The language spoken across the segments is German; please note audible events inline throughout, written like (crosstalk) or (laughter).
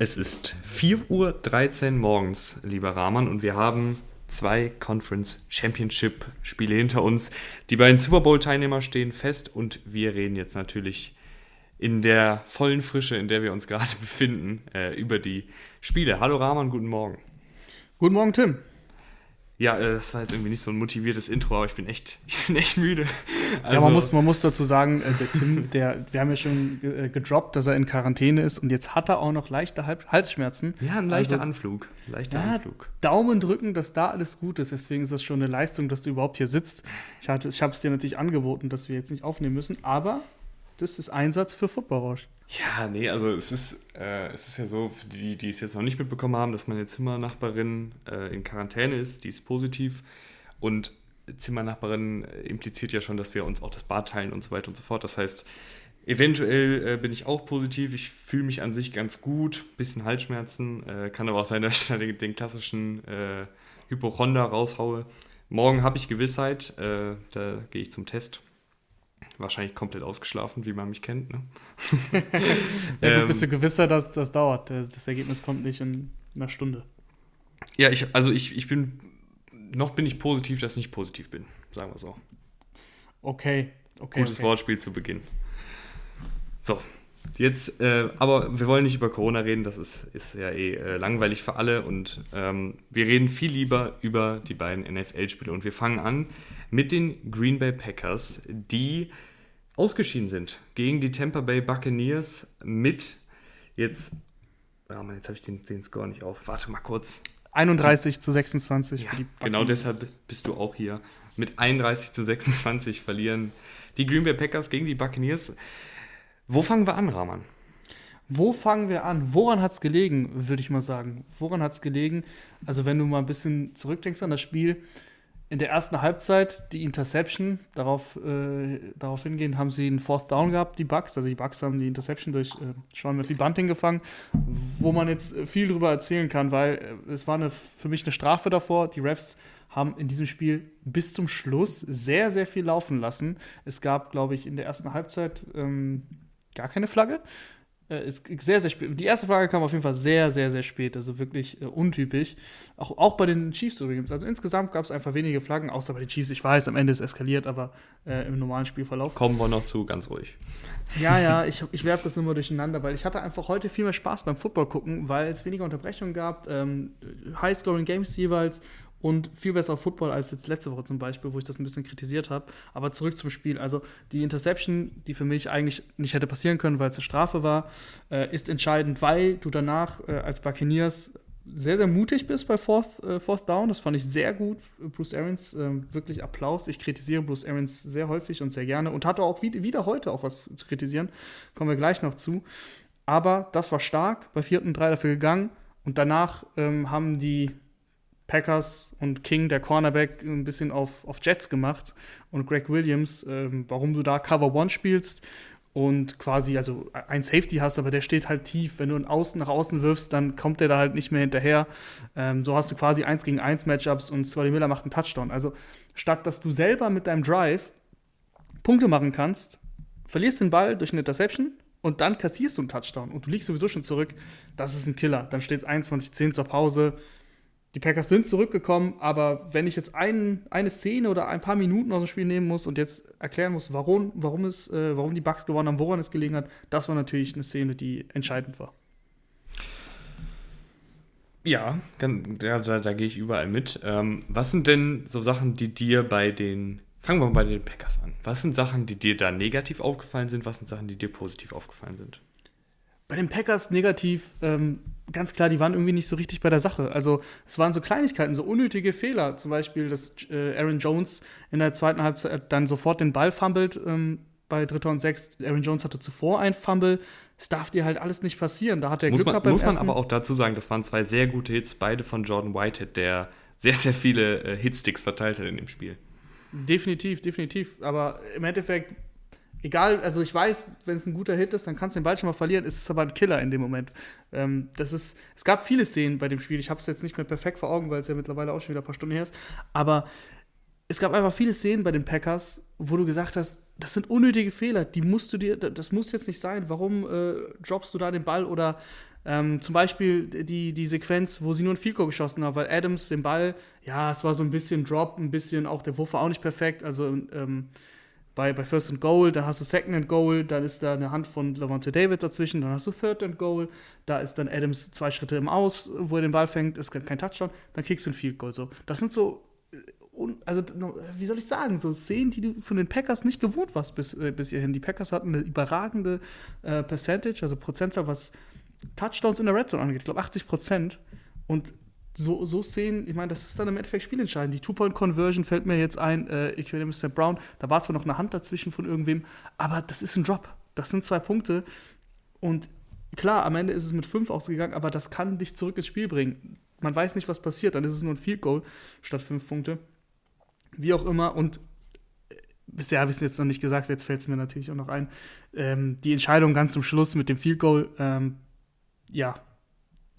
Es ist 4.13 Uhr morgens, lieber Rahman, und wir haben zwei Conference Championship Spiele hinter uns. Die beiden Super Bowl Teilnehmer stehen fest und wir reden jetzt natürlich in der vollen Frische, in der wir uns gerade (laughs) befinden, äh, über die Spiele. Hallo Rahman, guten Morgen. Guten Morgen, Tim. Ja, äh, das war jetzt irgendwie nicht so ein motiviertes Intro, aber ich bin echt, (laughs) ich bin echt müde. Also, ja, man also muss, man muss dazu sagen, äh, der Tim, der, wir haben ja schon äh, gedroppt, dass er in Quarantäne ist und jetzt hat er auch noch leichte Halsschmerzen. Ja, ein leichter also, Anflug. Leichter ja, Anflug. Daumen drücken, dass da alles gut ist. Deswegen ist das schon eine Leistung, dass du überhaupt hier sitzt. Ich, ich habe es dir natürlich angeboten, dass wir jetzt nicht aufnehmen müssen, aber das ist Einsatz für Football Rausch. Ja, nee, also es ist, äh, es ist ja so, für die, die es jetzt noch nicht mitbekommen haben, dass meine Zimmernachbarin äh, in Quarantäne ist, die ist positiv. Und Zimmernachbarin impliziert ja schon, dass wir uns auch das Bad teilen und so weiter und so fort. Das heißt, eventuell äh, bin ich auch positiv. Ich fühle mich an sich ganz gut, bisschen Halsschmerzen. Äh, kann aber auch sein, (laughs) dass ich den, den klassischen äh, Hypochonder raushaue. Morgen habe ich Gewissheit, äh, da gehe ich zum Test wahrscheinlich komplett ausgeschlafen, wie man mich kennt. Ne? (laughs) ja, bist du ähm, gewisser, dass das dauert? Das Ergebnis kommt nicht in einer Stunde. Ja, ich, also ich, ich bin, noch bin ich positiv, dass ich nicht positiv bin, sagen wir so. Okay, okay. Gutes okay. Wortspiel zu Beginn. So, jetzt, äh, aber wir wollen nicht über Corona reden, das ist, ist ja eh äh, langweilig für alle und ähm, wir reden viel lieber über die beiden NFL-Spiele und wir fangen an mit den Green Bay Packers, die ausgeschieden sind gegen die Tampa Bay Buccaneers mit jetzt, oh Mann, jetzt habe ich den, den Score nicht auf. Warte mal kurz. 31 zu 26 ja, Genau deshalb bist du auch hier. Mit 31 zu 26 verlieren die Green Bay Packers gegen die Buccaneers. Wo fangen wir an, Rahman? Wo fangen wir an? Woran hat es gelegen, würde ich mal sagen? Woran hat es gelegen? Also, wenn du mal ein bisschen zurückdenkst an das Spiel, in der ersten Halbzeit die Interception, darauf, äh, darauf hingehend haben sie einen Fourth Down gehabt, die Bucks. Also die Bucks haben die Interception durch äh, Sean Murphy Bunting gefangen, wo man jetzt viel drüber erzählen kann, weil äh, es war eine, für mich eine Strafe davor. Die Refs haben in diesem Spiel bis zum Schluss sehr, sehr viel laufen lassen. Es gab, glaube ich, in der ersten Halbzeit ähm, gar keine Flagge. Äh, ist sehr, sehr spät. Die erste Frage kam auf jeden Fall sehr, sehr, sehr spät. Also wirklich äh, untypisch. Auch, auch bei den Chiefs übrigens. Also insgesamt gab es einfach wenige Flaggen, außer bei den Chiefs. Ich weiß, am Ende ist es eskaliert, aber äh, im normalen Spielverlauf. Kommen wir noch zu, ganz ruhig. Ja, ja, (laughs) ich, ich werfe das immer durcheinander, weil ich hatte einfach heute viel mehr Spaß beim Football gucken, weil es weniger Unterbrechungen gab, ähm, High-Scoring-Games jeweils und viel besser Football als jetzt letzte Woche zum Beispiel, wo ich das ein bisschen kritisiert habe. Aber zurück zum Spiel. Also die Interception, die für mich eigentlich nicht hätte passieren können, weil es eine Strafe war, äh, ist entscheidend, weil du danach äh, als Buccaneers sehr, sehr mutig bist bei Fourth, äh, Fourth Down. Das fand ich sehr gut. Bruce Arians, ähm, wirklich Applaus. Ich kritisiere Bruce Arians sehr häufig und sehr gerne und hatte auch wieder, wieder heute auch was zu kritisieren. Kommen wir gleich noch zu. Aber das war stark, bei vierten drei dafür gegangen. Und danach ähm, haben die Packers und King, der Cornerback, ein bisschen auf, auf Jets gemacht und Greg Williams, ähm, warum du da Cover One spielst und quasi, also ein Safety hast, aber der steht halt tief. Wenn du ihn außen nach außen wirfst, dann kommt der da halt nicht mehr hinterher. Ähm, so hast du quasi 1 gegen 1 Matchups und Scotty Miller macht einen Touchdown. Also statt dass du selber mit deinem Drive Punkte machen kannst, verlierst den Ball durch eine Interception und dann kassierst du einen Touchdown und du liegst sowieso schon zurück, das ist ein Killer. Dann steht es 21-10 zur Pause die Packers sind zurückgekommen, aber wenn ich jetzt ein, eine Szene oder ein paar Minuten aus dem Spiel nehmen muss und jetzt erklären muss, warum, warum, es, äh, warum die Bugs gewonnen haben, woran es gelegen hat, das war natürlich eine Szene, die entscheidend war. Ja, da, da, da gehe ich überall mit. Ähm, was sind denn so Sachen, die dir bei den, fangen wir mal bei den Packers an. Was sind Sachen, die dir da negativ aufgefallen sind? Was sind Sachen, die dir positiv aufgefallen sind? Bei den Packers negativ, ähm, ganz klar, die waren irgendwie nicht so richtig bei der Sache. Also es waren so Kleinigkeiten, so unnötige Fehler. Zum Beispiel, dass äh, Aaron Jones in der zweiten Halbzeit dann sofort den Ball fummelt ähm, bei Dritter und Sechs. Aaron Jones hatte zuvor ein Fumble. Das darf dir halt alles nicht passieren. Da hat er muss Glück man, gehabt beim Muss man aber auch dazu sagen, das waren zwei sehr gute Hits, beide von Jordan Whitehead, der sehr, sehr viele äh, Hitsticks verteilt hat in dem Spiel. Definitiv, definitiv. Aber im Endeffekt egal, also ich weiß, wenn es ein guter Hit ist, dann kannst du den Ball schon mal verlieren, ist es aber ein Killer in dem Moment. Ähm, das ist, es gab viele Szenen bei dem Spiel, ich habe es jetzt nicht mehr perfekt vor Augen, weil es ja mittlerweile auch schon wieder ein paar Stunden her ist, aber es gab einfach viele Szenen bei den Packers, wo du gesagt hast, das sind unnötige Fehler, die musst du dir, das muss jetzt nicht sein. Warum äh, droppst du da den Ball oder ähm, zum Beispiel die, die Sequenz, wo sie nur ein Goal geschossen haben, weil Adams den Ball, ja, es war so ein bisschen Drop, ein bisschen auch der Wurf war auch nicht perfekt. Also ähm, bei, bei First and Goal, dann hast du Second and Goal, dann ist da eine Hand von Levante David dazwischen, dann hast du Third and Goal, da ist dann Adams zwei Schritte im Aus, wo er den Ball fängt, ist kein Touchdown, dann kriegst du ein Field Goal. So. Das sind so also wie soll ich sagen, so Szenen, die du von den Packers nicht gewohnt warst bis, äh, bis hierhin. Die Packers hatten eine überragende äh, Percentage, also Prozentzahl, was Touchdowns in der Red Zone angeht. Ich glaube 80 Prozent. Und so, so Szenen, ich meine, das ist dann im Endeffekt spielentscheidend. Die Two-Point-Conversion fällt mir jetzt ein, äh, ich will Mr. Brown, da war zwar noch eine Hand dazwischen von irgendwem, aber das ist ein Drop. Das sind zwei Punkte. Und klar, am Ende ist es mit fünf ausgegangen, aber das kann dich zurück ins Spiel bringen. Man weiß nicht, was passiert, dann ist es nur ein Field Goal statt fünf Punkte. Wie auch immer, und äh, bisher habe ich es jetzt noch nicht gesagt, jetzt fällt es mir natürlich auch noch ein. Ähm, die Entscheidung ganz zum Schluss mit dem Field Goal, ähm, ja,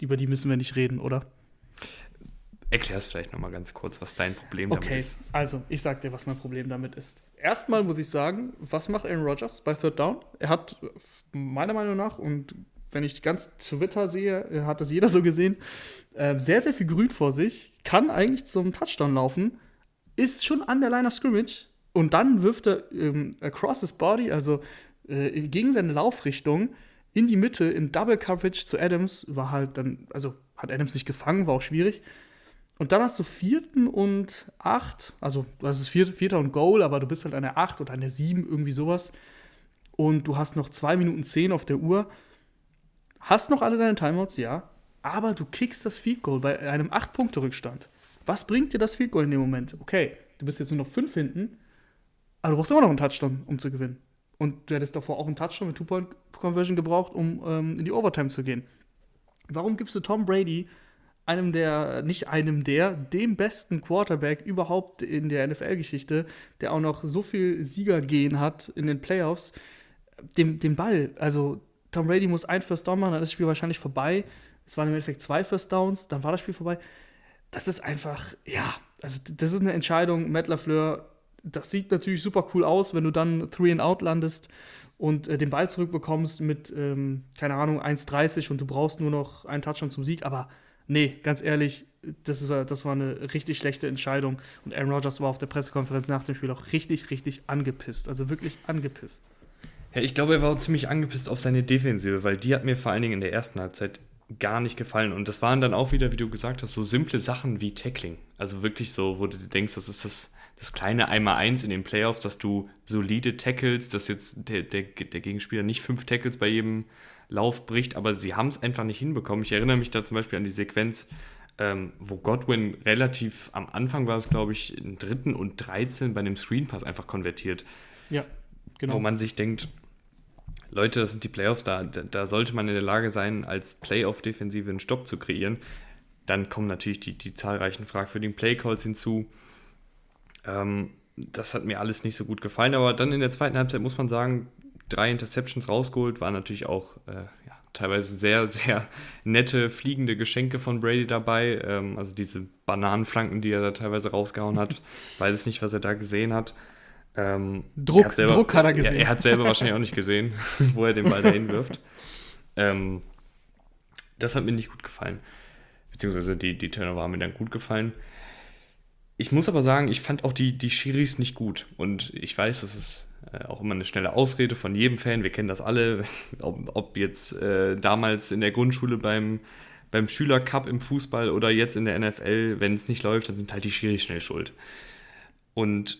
über die müssen wir nicht reden, oder? Erklär es vielleicht noch mal ganz kurz, was dein Problem okay, damit ist. Okay, also ich sag dir, was mein Problem damit ist. Erstmal muss ich sagen, was macht Aaron Rodgers bei Third Down? Er hat meiner Meinung nach und wenn ich ganz Twitter sehe, hat das jeder (laughs) so gesehen, äh, sehr, sehr viel Grün vor sich, kann eigentlich zum Touchdown laufen, ist schon an der Line of Scrimmage und dann wirft er ähm, across his body, also äh, gegen seine Laufrichtung, in die Mitte in Double Coverage zu Adams, war halt dann, also hat Adams nicht gefangen, war auch schwierig. Und dann hast du vierten und acht, also du hast es vierter, und Goal, aber du bist halt an der acht oder an der sieben, irgendwie sowas. Und du hast noch zwei Minuten zehn auf der Uhr. Hast noch alle deine Timeouts, ja. Aber du kickst das Field Goal bei einem acht Punkte Rückstand. Was bringt dir das Field Goal in dem Moment? Okay, du bist jetzt nur noch fünf hinten, aber du brauchst immer noch einen Touchdown, um zu gewinnen. Und du hättest davor auch einen Touchdown mit Two-Point-Conversion gebraucht, um ähm, in die Overtime zu gehen. Warum gibst du Tom Brady, einem der, nicht einem der, dem besten Quarterback überhaupt in der NFL-Geschichte, der auch noch so viel Siegergehen hat in den Playoffs, dem, den Ball? Also, Tom Brady muss ein First Down machen, dann ist das Spiel wahrscheinlich vorbei. Es waren im Endeffekt zwei First Downs, dann war das Spiel vorbei. Das ist einfach, ja, also das ist eine Entscheidung. Matt LaFleur das sieht natürlich super cool aus, wenn du dann Three and Out landest und äh, den Ball zurückbekommst mit, ähm, keine Ahnung, 1,30 und du brauchst nur noch einen Touchdown zum Sieg. Aber nee, ganz ehrlich, das war, das war eine richtig schlechte Entscheidung. Und Aaron Rodgers war auf der Pressekonferenz nach dem Spiel auch richtig, richtig angepisst. Also wirklich angepisst. Ja, ich glaube, er war auch ziemlich angepisst auf seine Defensive, weil die hat mir vor allen Dingen in der ersten Halbzeit gar nicht gefallen. Und das waren dann auch wieder, wie du gesagt hast, so simple Sachen wie Tackling. Also wirklich so, wo du denkst, das ist das das kleine Einmal-Eins in den Playoffs, dass du solide Tackles, dass jetzt der, der, der Gegenspieler nicht fünf Tackles bei jedem Lauf bricht, aber sie haben es einfach nicht hinbekommen. Ich erinnere mich da zum Beispiel an die Sequenz, ähm, wo Godwin relativ am Anfang war es, glaube ich, in dritten und 13 bei einem Screenpass einfach konvertiert. Ja, genau. Wo man sich denkt, Leute, das sind die Playoffs, da, da sollte man in der Lage sein, als Playoff-Defensive einen Stopp zu kreieren. Dann kommen natürlich die, die zahlreichen fragwürdigen Playcalls hinzu. Ähm, das hat mir alles nicht so gut gefallen, aber dann in der zweiten Halbzeit muss man sagen, drei Interceptions rausgeholt, waren natürlich auch äh, ja, teilweise sehr, (laughs) sehr nette fliegende Geschenke von Brady dabei. Ähm, also diese Bananenflanken, die er da teilweise rausgehauen hat. (laughs) Weiß ich nicht, was er da gesehen hat. Ähm, Druck, hat selber, Druck hat er gesehen. Er, er hat selber wahrscheinlich auch nicht gesehen, (laughs) wo er den Ball dahin wirft. Ähm, das hat mir nicht gut gefallen. Beziehungsweise die, die Turnover haben mir dann gut gefallen. Ich muss aber sagen, ich fand auch die, die Schiris nicht gut. Und ich weiß, das ist äh, auch immer eine schnelle Ausrede von jedem Fan. Wir kennen das alle. (laughs) ob, ob jetzt äh, damals in der Grundschule beim, beim Schülercup im Fußball oder jetzt in der NFL, wenn es nicht läuft, dann sind halt die Schiris schnell schuld. Und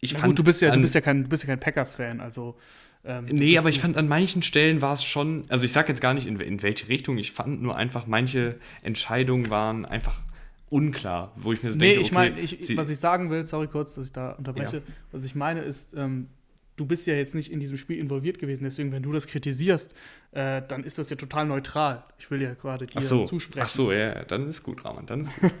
ich Na fand. Gut, du bist ja, an, du bist ja kein, ja kein Packers-Fan, also. Ähm, nee, aber ich fand an manchen Stellen war es schon, also ich sag jetzt gar nicht in, in welche Richtung, ich fand nur einfach, manche Entscheidungen waren einfach unklar, wo ich mir so nee, denke, ich okay, meine, ich, was ich sagen will, sorry kurz, dass ich da unterbreche, ja. was ich meine ist, ähm, du bist ja jetzt nicht in diesem Spiel involviert gewesen, deswegen, wenn du das kritisierst, äh, dann ist das ja total neutral. Ich will ja gerade dir so, zusprechen. Ach so, ja, dann ist gut, Rahman, dann ist gut. (laughs)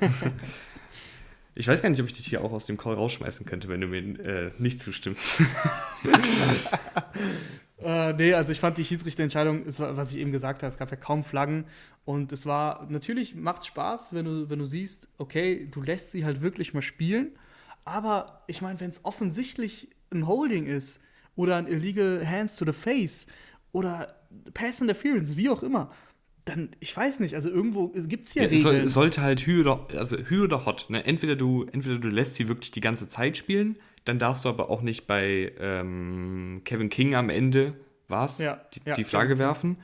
Ich weiß gar nicht, ob ich dich hier auch aus dem Call rausschmeißen könnte, wenn du mir äh, nicht zustimmst. (laughs) äh, nee, also ich fand die Schiedsrichterentscheidung, was ich eben gesagt habe, es gab ja kaum Flaggen und es war, natürlich macht es Spaß, wenn du, wenn du siehst, okay, du lässt sie halt wirklich mal spielen, aber ich meine, wenn es offensichtlich ein Holding ist oder ein illegal hands to the face oder Pass Interference, wie auch immer, dann, ich weiß nicht, also irgendwo gibt es ja, ja Regeln. Soll, sollte halt Hü oder, also Hü oder Hot, ne? Entweder du, entweder du lässt sie wirklich die ganze Zeit spielen, dann darfst du aber auch nicht bei ähm, Kevin King am Ende, was, ja, die, ja, die, Flagge ja. werfen.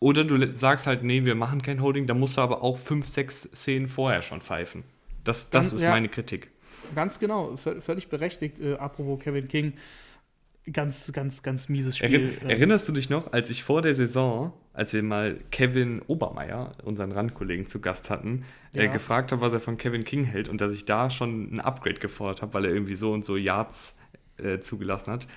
Oder du sagst halt, nee, wir machen kein Holding, da musst du aber auch fünf, sechs Szenen vorher schon pfeifen. Das, das ist meine Kritik. Ganz genau, völlig berechtigt, äh, apropos Kevin King ganz, ganz, ganz mieses Spiel. Errin erinnerst du dich noch, als ich vor der Saison, als wir mal Kevin Obermeier, unseren Randkollegen, zu Gast hatten, ja. äh, gefragt habe, was er von Kevin King hält und dass ich da schon ein Upgrade gefordert habe, weil er irgendwie so und so Yards äh, zugelassen hat?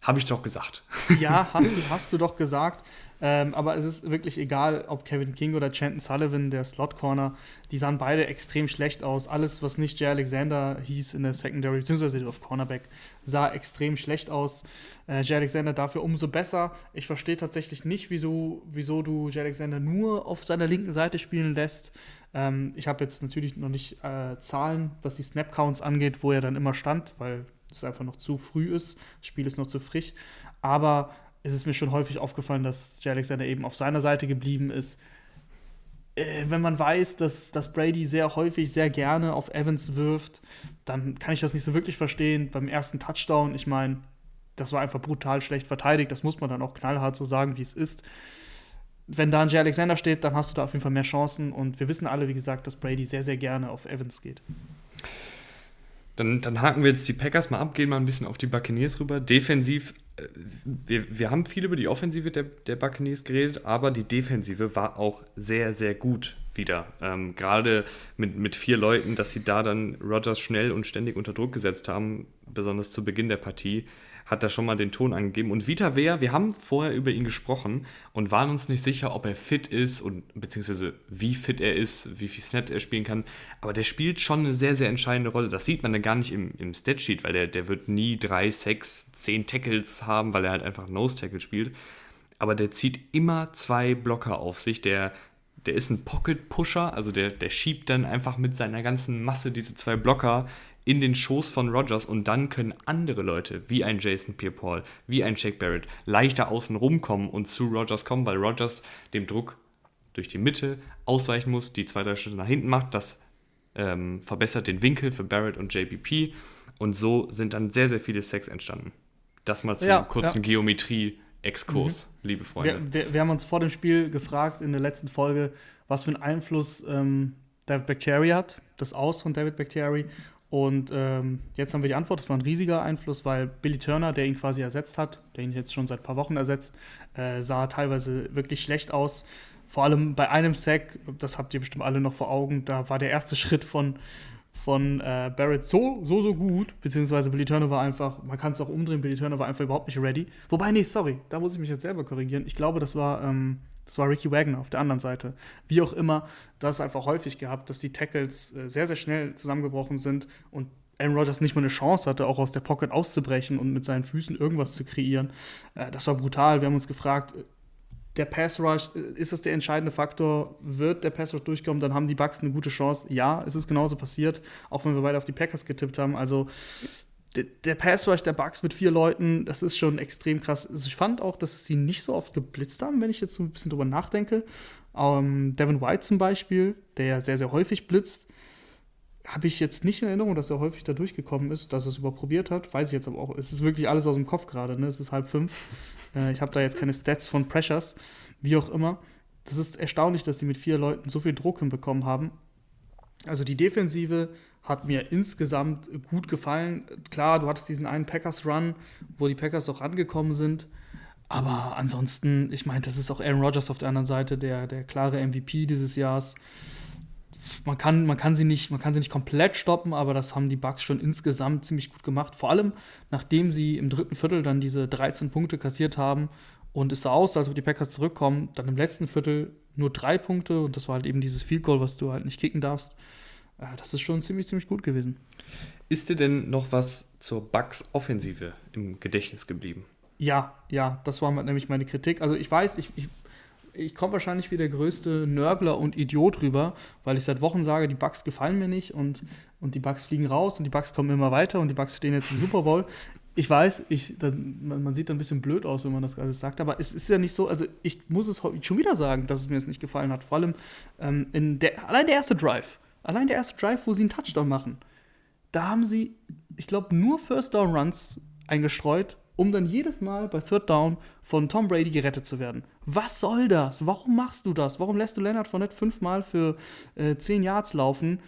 Habe ich doch gesagt. Ja, (laughs) hast du, hast du doch gesagt. Ähm, aber es ist wirklich egal, ob Kevin King oder Chanton Sullivan, der Slot Corner, die sahen beide extrem schlecht aus. Alles, was nicht Jay Alexander hieß in der Secondary, beziehungsweise auf Cornerback, sah extrem schlecht aus. Äh, Jay Alexander dafür umso besser. Ich verstehe tatsächlich nicht, wieso, wieso du Jay Alexander nur auf seiner linken Seite spielen lässt. Ähm, ich habe jetzt natürlich noch nicht äh, Zahlen, was die Snap-Counts angeht, wo er dann immer stand, weil es einfach noch zu früh ist. Das Spiel ist noch zu frisch. Aber es ist mir schon häufig aufgefallen, dass Jay Alexander eben auf seiner Seite geblieben ist. Äh, wenn man weiß, dass, dass Brady sehr häufig, sehr gerne auf Evans wirft, dann kann ich das nicht so wirklich verstehen. Beim ersten Touchdown, ich meine, das war einfach brutal schlecht verteidigt. Das muss man dann auch knallhart so sagen, wie es ist. Wenn da ein Jay Alexander steht, dann hast du da auf jeden Fall mehr Chancen. Und wir wissen alle, wie gesagt, dass Brady sehr, sehr gerne auf Evans geht. Dann, dann haken wir jetzt die Packers mal ab, gehen mal ein bisschen auf die Buccaneers rüber. Defensiv, äh, wir, wir haben viel über die Offensive der, der Buccaneers geredet, aber die Defensive war auch sehr, sehr gut wieder. Ähm, Gerade mit, mit vier Leuten, dass sie da dann Rogers schnell und ständig unter Druck gesetzt haben, besonders zu Beginn der Partie, hat da schon mal den Ton angegeben. Und Vita Wehr, wir haben vorher über ihn gesprochen und waren uns nicht sicher, ob er fit ist und beziehungsweise wie fit er ist, wie viel Snaps er spielen kann. Aber der spielt schon eine sehr, sehr entscheidende Rolle. Das sieht man dann gar nicht im, im Statsheet, weil der, der wird nie drei, sechs, zehn Tackles haben, weil er halt einfach Nose-Tackle spielt. Aber der zieht immer zwei Blocker auf sich. Der, der ist ein Pocket-Pusher, also der, der schiebt dann einfach mit seiner ganzen Masse diese zwei Blocker in den Schoß von Rogers und dann können andere Leute, wie ein Jason Pierre-Paul, wie ein Jake Barrett, leichter außen rumkommen und zu Rogers kommen, weil Rogers dem Druck durch die Mitte ausweichen muss, die zwei, drei Schritte nach hinten macht. Das ähm, verbessert den Winkel für Barrett und JBP und so sind dann sehr, sehr viele Sex entstanden. Das mal zum ja, kurzen ja. Geometrie-Exkurs, mhm. liebe Freunde. Wir, wir, wir, haben uns vor dem Spiel gefragt in der letzten Folge, was für einen Einfluss ähm, David Bacteria hat, das Aus von David Bacteria und ähm, jetzt haben wir die Antwort, das war ein riesiger Einfluss, weil Billy Turner, der ihn quasi ersetzt hat, der ihn jetzt schon seit ein paar Wochen ersetzt, äh, sah teilweise wirklich schlecht aus. Vor allem bei einem Sack, das habt ihr bestimmt alle noch vor Augen, da war der erste Schritt von, von äh, Barrett so, so, so gut, beziehungsweise Billy Turner war einfach, man kann es auch umdrehen, Billy Turner war einfach überhaupt nicht ready. Wobei, nee, sorry, da muss ich mich jetzt selber korrigieren. Ich glaube, das war ähm, das war Ricky Wagner auf der anderen Seite. Wie auch immer, das einfach häufig gehabt, dass die Tackles äh, sehr, sehr schnell zusammengebrochen sind und Aaron Rodgers nicht mal eine Chance hatte, auch aus der Pocket auszubrechen und mit seinen Füßen irgendwas zu kreieren. Äh, das war brutal. Wir haben uns gefragt, der Pass Rush, äh, ist das der entscheidende Faktor? Wird der Pass Rush durchkommen? Dann haben die Bucks eine gute Chance. Ja, es ist genauso passiert, auch wenn wir beide auf die Packers getippt haben. Also der, der Pass Rush der Bucks mit vier Leuten, das ist schon extrem krass. Also ich fand auch, dass sie nicht so oft geblitzt haben, wenn ich jetzt so ein bisschen drüber nachdenke. Ähm, Devin White zum Beispiel, der ja sehr, sehr häufig blitzt, habe ich jetzt nicht in Erinnerung, dass er häufig da durchgekommen ist, dass er es überprobiert hat. Weiß ich jetzt aber auch. Es ist wirklich alles aus dem Kopf gerade, ne? Es ist halb fünf. (laughs) äh, ich habe da jetzt keine Stats von Pressures, wie auch immer. Das ist erstaunlich, dass sie mit vier Leuten so viel Druck hinbekommen haben. Also die Defensive hat mir insgesamt gut gefallen. Klar, du hattest diesen einen Packers-Run, wo die Packers auch rangekommen sind. Aber ansonsten, ich meine, das ist auch Aaron Rodgers auf der anderen Seite, der, der klare MVP dieses Jahres. Man kann, man, kann sie nicht, man kann sie nicht komplett stoppen, aber das haben die Bucks schon insgesamt ziemlich gut gemacht. Vor allem, nachdem sie im dritten Viertel dann diese 13 Punkte kassiert haben und es sah aus, als ob die Packers zurückkommen, dann im letzten Viertel nur drei Punkte und das war halt eben dieses Field Goal, was du halt nicht kicken darfst. Äh, das ist schon ziemlich, ziemlich gut gewesen. Ist dir denn noch was zur Bugs-Offensive im Gedächtnis geblieben? Ja, ja, das war nämlich meine Kritik. Also ich weiß, ich, ich, ich komme wahrscheinlich wie der größte Nörgler und Idiot rüber, weil ich seit Wochen sage, die Bugs gefallen mir nicht und, und die Bugs fliegen raus und die Bugs kommen immer weiter und die Bugs stehen jetzt im (laughs) Super Bowl. Ich weiß, ich, das, man, man, sieht da ein bisschen blöd aus, wenn man das alles sagt, aber es ist ja nicht so, also ich muss es schon wieder sagen, dass es mir jetzt nicht gefallen hat. Vor allem ähm, in der, allein der erste Drive, allein der erste Drive, wo sie einen Touchdown machen, da haben sie, ich glaube, nur First Down Runs eingestreut um dann jedes Mal bei Third Down von Tom Brady gerettet zu werden. Was soll das? Warum machst du das? Warum lässt du Leonard Fournette fünfmal für äh, 10 Yards laufen,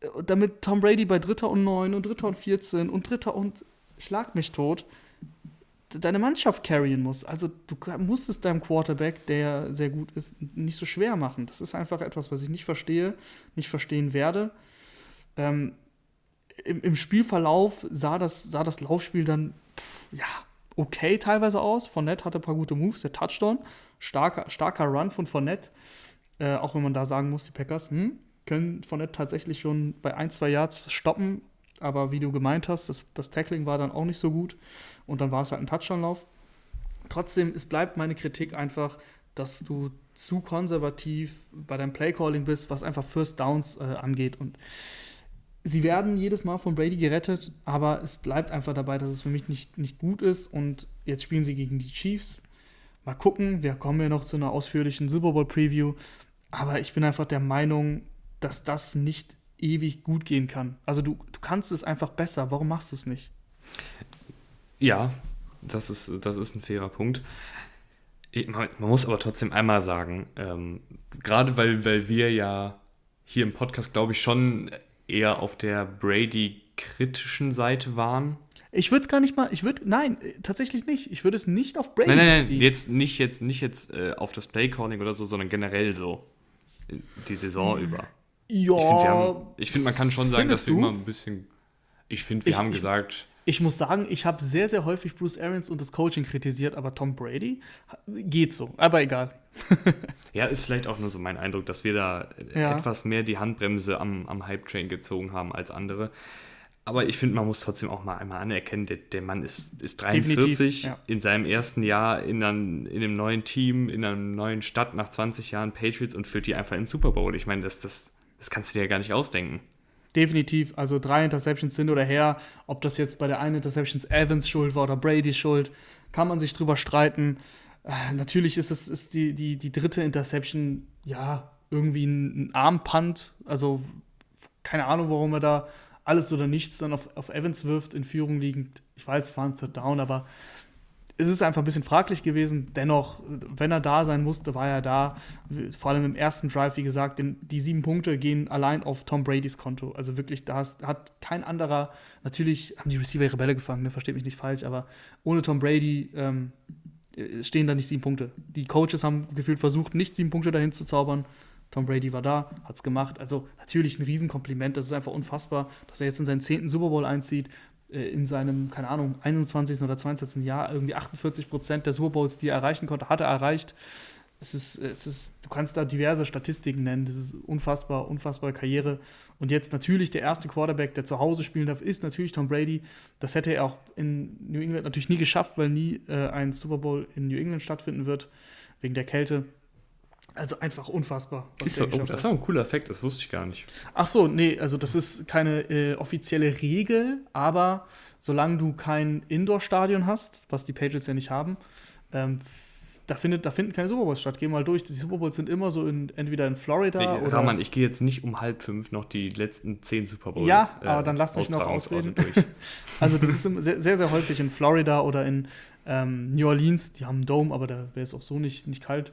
äh, damit Tom Brady bei Dritter und 9 und Dritter und 14 und Dritter und Schlag mich tot deine Mannschaft carryen muss. Also du musst es deinem Quarterback, der sehr gut ist, nicht so schwer machen. Das ist einfach etwas, was ich nicht verstehe, nicht verstehen werde. Ähm, im, im, Spielverlauf sah das, sah das Laufspiel dann pff, ja, okay teilweise aus. Fournette hatte ein paar gute Moves, der Touchdown. Starker, starker Run von Fournette. Äh, auch wenn man da sagen muss, die Packers hm, können Fournette tatsächlich schon bei ein, zwei Yards stoppen. Aber wie du gemeint hast, das, das Tackling war dann auch nicht so gut. Und dann war es halt ein Touchdown-Lauf. Trotzdem, es bleibt meine Kritik einfach, dass du zu konservativ bei deinem Playcalling bist, was einfach First Downs äh, angeht. Und sie werden jedes Mal von Brady gerettet, aber es bleibt einfach dabei, dass es für mich nicht, nicht gut ist. Und jetzt spielen sie gegen die Chiefs. Mal gucken, wir kommen ja noch zu einer ausführlichen Super Bowl Preview. Aber ich bin einfach der Meinung, dass das nicht ewig gut gehen kann. Also du, du kannst es einfach besser. Warum machst du es nicht? Ja, das ist, das ist ein fairer Punkt. Man, muss aber trotzdem einmal sagen, ähm, gerade weil, weil wir ja hier im Podcast, glaube ich, schon eher auf der Brady-kritischen Seite waren. Ich würde es gar nicht mal, ich würde, nein, tatsächlich nicht. Ich würde es nicht auf Brady nein, nein, nein, beziehen. Jetzt nicht jetzt, nicht jetzt äh, auf das Playcalling oder so, sondern generell so die Saison hm. über. Ja. Ich finde, find, man kann schon sagen, dass wir du? immer ein bisschen. Ich finde, wir ich, haben gesagt. Ich muss sagen, ich habe sehr, sehr häufig Bruce Arians und das Coaching kritisiert, aber Tom Brady geht so. Aber egal. (laughs) ja, ist vielleicht auch nur so mein Eindruck, dass wir da ja. etwas mehr die Handbremse am, am Hype-Train gezogen haben als andere. Aber ich finde, man muss trotzdem auch mal einmal anerkennen, der, der Mann ist, ist 43, ja. in seinem ersten Jahr in einem, in einem neuen Team, in einer neuen Stadt nach 20 Jahren Patriots und führt die einfach in den Super Bowl. Ich meine, das, das, das kannst du dir ja gar nicht ausdenken definitiv, also drei Interceptions sind oder her, ob das jetzt bei der einen Interceptions Evans schuld war oder Brady schuld, kann man sich drüber streiten. Äh, natürlich ist es ist die, die, die dritte Interception, ja, irgendwie ein, ein Armpunt, also keine Ahnung, warum er da alles oder nichts dann auf, auf Evans wirft, in Führung liegend. Ich weiß, es war ein Third Down, aber es ist einfach ein bisschen fraglich gewesen. Dennoch, wenn er da sein musste, war er da. Vor allem im ersten Drive, wie gesagt, denn die sieben Punkte gehen allein auf Tom Bradys Konto. Also wirklich, da hat kein anderer, natürlich haben die Receiver ihre Bälle gefangen, ne, versteht mich nicht falsch, aber ohne Tom Brady ähm, stehen da nicht sieben Punkte. Die Coaches haben gefühlt versucht, nicht sieben Punkte dahin zu zaubern. Tom Brady war da, hat es gemacht. Also natürlich ein Riesenkompliment. Das ist einfach unfassbar, dass er jetzt in seinen zehnten Super Bowl einzieht in seinem, keine Ahnung, 21. oder 22. Jahr irgendwie 48 Prozent der Super Bowls, die er erreichen konnte, hat er erreicht. Es ist, es ist, du kannst da diverse Statistiken nennen. Das ist unfassbar, unfassbare Karriere. Und jetzt natürlich der erste Quarterback, der zu Hause spielen darf, ist natürlich Tom Brady. Das hätte er auch in New England natürlich nie geschafft, weil nie äh, ein Super Bowl in New England stattfinden wird, wegen der Kälte. Also einfach unfassbar. Ist so, oh, das ist auch ein cooler Effekt, das wusste ich gar nicht. Ach so, nee, also das ist keine äh, offizielle Regel, aber solange du kein Indoor-Stadion hast, was die Patriots ja nicht haben, ähm, da, findet, da finden keine Super Bowls statt. Geh mal durch. Die Super Bowls sind immer so in, entweder in Florida ich, oder. Rahman, ich gehe jetzt nicht um halb fünf noch die letzten zehn Super Bowls. Ja, äh, aber dann lass mich noch ausreden. (laughs) also, das ist sehr, sehr, sehr häufig in Florida oder in ähm, New Orleans. Die haben einen Dome, aber da wäre es auch so nicht, nicht kalt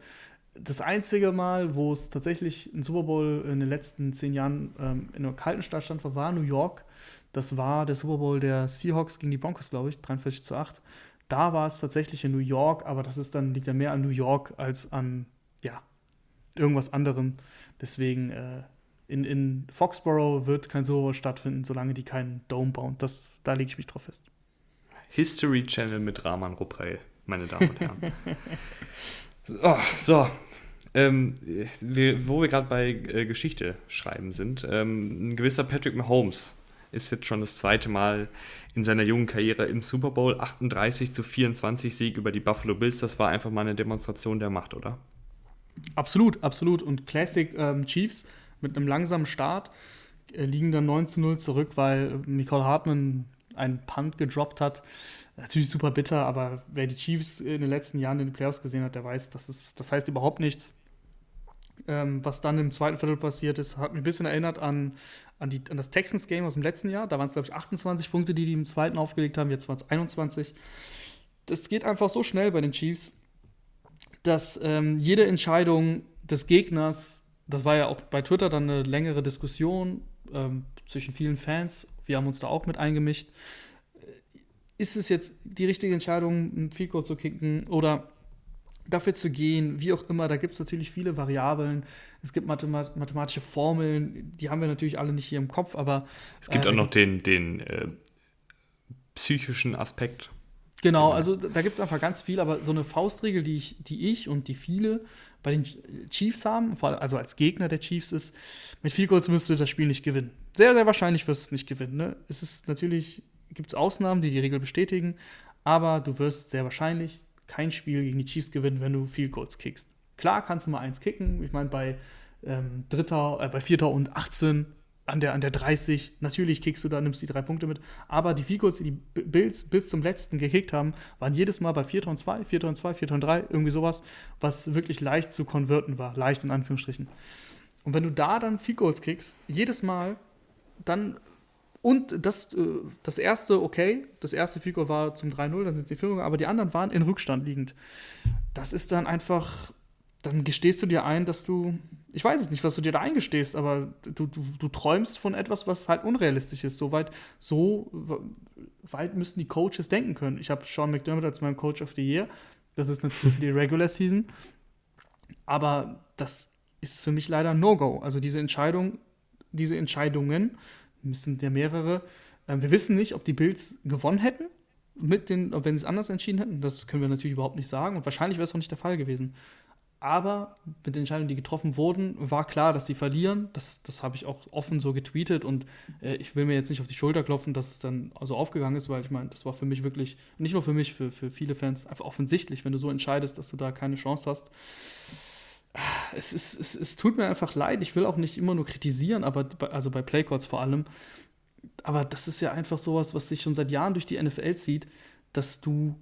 das einzige Mal, wo es tatsächlich ein Super Bowl in den letzten zehn Jahren ähm, in einer kalten Stadt stand, war New York. Das war der Super Bowl der Seahawks gegen die Broncos, glaube ich, 43 zu 8. Da war es tatsächlich in New York, aber das ist dann, liegt dann mehr an New York als an, ja, irgendwas anderem. Deswegen, äh, in, in Foxborough wird kein Super Bowl stattfinden, solange die keinen Dome bauen. Das, da lege ich mich drauf fest. History Channel mit Rahman Ruprell, meine Damen und Herren. (laughs) Oh, so, ähm, wir, wo wir gerade bei äh, Geschichte schreiben sind, ähm, ein gewisser Patrick Mahomes ist jetzt schon das zweite Mal in seiner jungen Karriere im Super Bowl 38 zu 24 Sieg über die Buffalo Bills. Das war einfach mal eine Demonstration der Macht, oder? Absolut, absolut. Und Classic ähm, Chiefs mit einem langsamen Start äh, liegen dann 9 zu 0 zurück, weil Nicole Hartmann einen Punt gedroppt hat. Natürlich super bitter, aber wer die Chiefs in den letzten Jahren in den Playoffs gesehen hat, der weiß, das, ist, das heißt überhaupt nichts. Ähm, was dann im zweiten Viertel passiert ist, hat mich ein bisschen erinnert an, an, die, an das Texans-Game aus dem letzten Jahr. Da waren es, glaube ich, 28 Punkte, die die im zweiten aufgelegt haben. Jetzt waren es 21. Das geht einfach so schnell bei den Chiefs, dass ähm, jede Entscheidung des Gegners, das war ja auch bei Twitter dann eine längere Diskussion ähm, zwischen vielen Fans, wir haben uns da auch mit eingemischt. Ist es jetzt die richtige Entscheidung, einen Field Goal zu kicken oder dafür zu gehen, wie auch immer, da gibt es natürlich viele Variablen. Es gibt Mathemat mathematische Formeln, die haben wir natürlich alle nicht hier im Kopf, aber. Es gibt äh, auch noch den, den äh, psychischen Aspekt. Genau, also da gibt es einfach ganz viel, aber so eine Faustregel, die ich, die ich und die viele bei den Chiefs haben, also als Gegner der Chiefs ist, mit viel Goals wirst du das Spiel nicht gewinnen. Sehr, sehr wahrscheinlich wirst du es nicht gewinnen. Ne? Es ist natürlich, gibt es Ausnahmen, die die Regel bestätigen, aber du wirst sehr wahrscheinlich kein Spiel gegen die Chiefs gewinnen, wenn du viel Goals kickst. Klar kannst du mal eins kicken. Ich meine, bei ähm, Dritter, äh, bei Vierter und 18 an der, an der 30, natürlich kickst du da, nimmst die drei Punkte mit. Aber die Goals, die die Bills bis zum letzten gekickt haben, waren jedes Mal bei Vierter und 2, Vierter und 2, Vierter und 3, irgendwie sowas, was wirklich leicht zu konverten war. Leicht in Anführungsstrichen. Und wenn du da dann Goals kickst, jedes Mal, dann und das, äh, das erste, okay, das erste Figur war zum 3-0, dann sind sie Führung, aber die anderen waren in Rückstand liegend. Das ist dann einfach, dann gestehst du dir ein, dass du, ich weiß es nicht, was du dir da eingestehst, aber du, du, du träumst von etwas, was halt unrealistisch ist. So weit, so weit müssen die Coaches denken können. Ich habe Sean McDermott als meinen Coach of the Year. Das ist natürlich die Regular Season. Aber das ist für mich leider No-Go. Also diese Entscheidung, diese Entscheidungen es sind ja mehrere. Ähm, wir wissen nicht, ob die Bills gewonnen hätten, mit den, wenn sie es anders entschieden hätten. Das können wir natürlich überhaupt nicht sagen. Und wahrscheinlich wäre es auch nicht der Fall gewesen. Aber mit den Entscheidungen, die getroffen wurden, war klar, dass sie verlieren. Das, das habe ich auch offen so getweetet und äh, ich will mir jetzt nicht auf die Schulter klopfen, dass es dann so aufgegangen ist, weil ich meine, das war für mich wirklich, nicht nur für mich, für, für viele Fans einfach offensichtlich, wenn du so entscheidest, dass du da keine Chance hast es, ist, es, es tut mir einfach leid. Ich will auch nicht immer nur kritisieren, aber bei, also bei Playcalls vor allem. Aber das ist ja einfach sowas, was sich schon seit Jahren durch die NFL zieht, dass du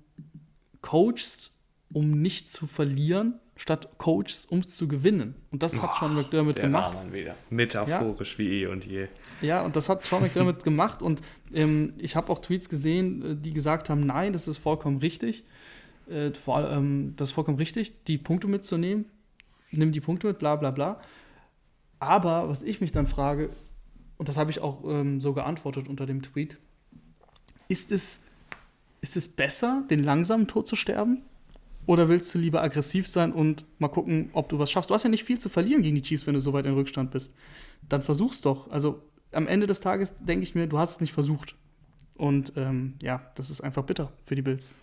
coachst, um nicht zu verlieren, statt coachst, um zu gewinnen. Und das hat Sean McDermott der gemacht. War wieder. Metaphorisch ja. wie eh und je. Ja, und das hat Sean McDermott gemacht. Und ähm, ich habe auch Tweets gesehen, äh, die gesagt haben, nein, das ist vollkommen richtig. Äh, vor, ähm, das ist vollkommen richtig, die Punkte mitzunehmen nimm die Punkte mit, bla bla bla. Aber was ich mich dann frage, und das habe ich auch ähm, so geantwortet unter dem Tweet, ist es, ist es besser, den langsamen Tod zu sterben? Oder willst du lieber aggressiv sein und mal gucken, ob du was schaffst? Du hast ja nicht viel zu verlieren gegen die Chiefs, wenn du so weit in Rückstand bist. Dann versuch's doch. Also am Ende des Tages denke ich mir, du hast es nicht versucht. Und ähm, ja, das ist einfach bitter für die Bills.